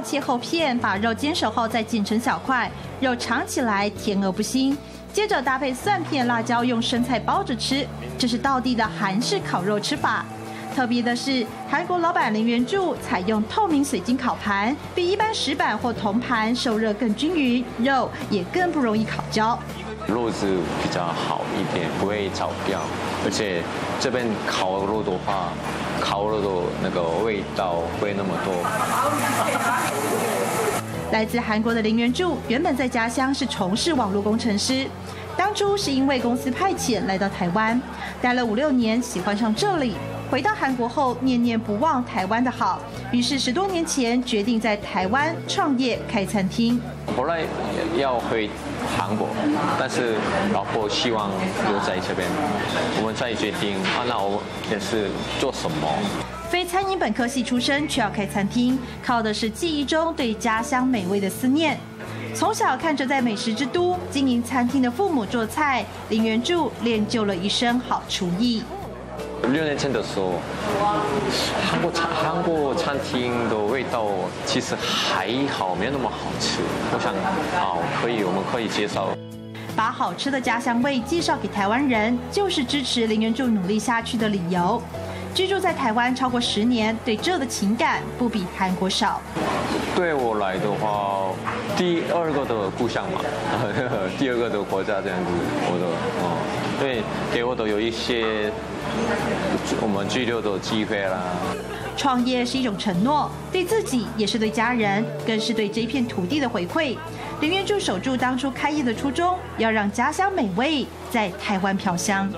切厚片，把肉煎熟后再剪成小块，肉尝起来甜而不腥。接着搭配蒜片、辣椒，用生菜包着吃，这是道地的韩式烤肉吃法。特别的是，韩国老板林元柱采用透明水晶烤盘，比一般石板或铜盘受热更均匀，肉也更不容易烤焦。肉质比较好一点，不会炒掉，而且这边烤肉的话，烤肉的那个味道会那么多。来自韩国的林元柱原本在家乡是从事网络工程师，当初是因为公司派遣来到台湾，待了五六年，喜欢上这里。回到韩国后，念念不忘台湾的好，于是十多年前决定在台湾创业开餐厅。后来要回韩国，但是老婆希望留在这边，我们再决定啊，那我也是做什么？非餐饮本科系出身，却要开餐厅，靠的是记忆中对家乡美味的思念。从小看着在美食之都经营餐厅的父母做菜，林元柱练就了一身好厨艺。六年前的时候，韩国餐韩国餐厅的味道其实还好，没有那么好吃。我想，好，可以，我们可以介绍。把好吃的家乡味介绍给台湾人，就是支持林元柱努力下去的理由。居住在台湾超过十年，对这的情感不比韩国少。对我来的话，第二个的故乡嘛，第二个的国家这样子，我的哦，对，给我的有一些我们居留的机会啦。创业是一种承诺，对自己也是对家人，更是对这片土地的回馈。林元柱守住当初开业的初衷，要让家乡美味在台湾飘香。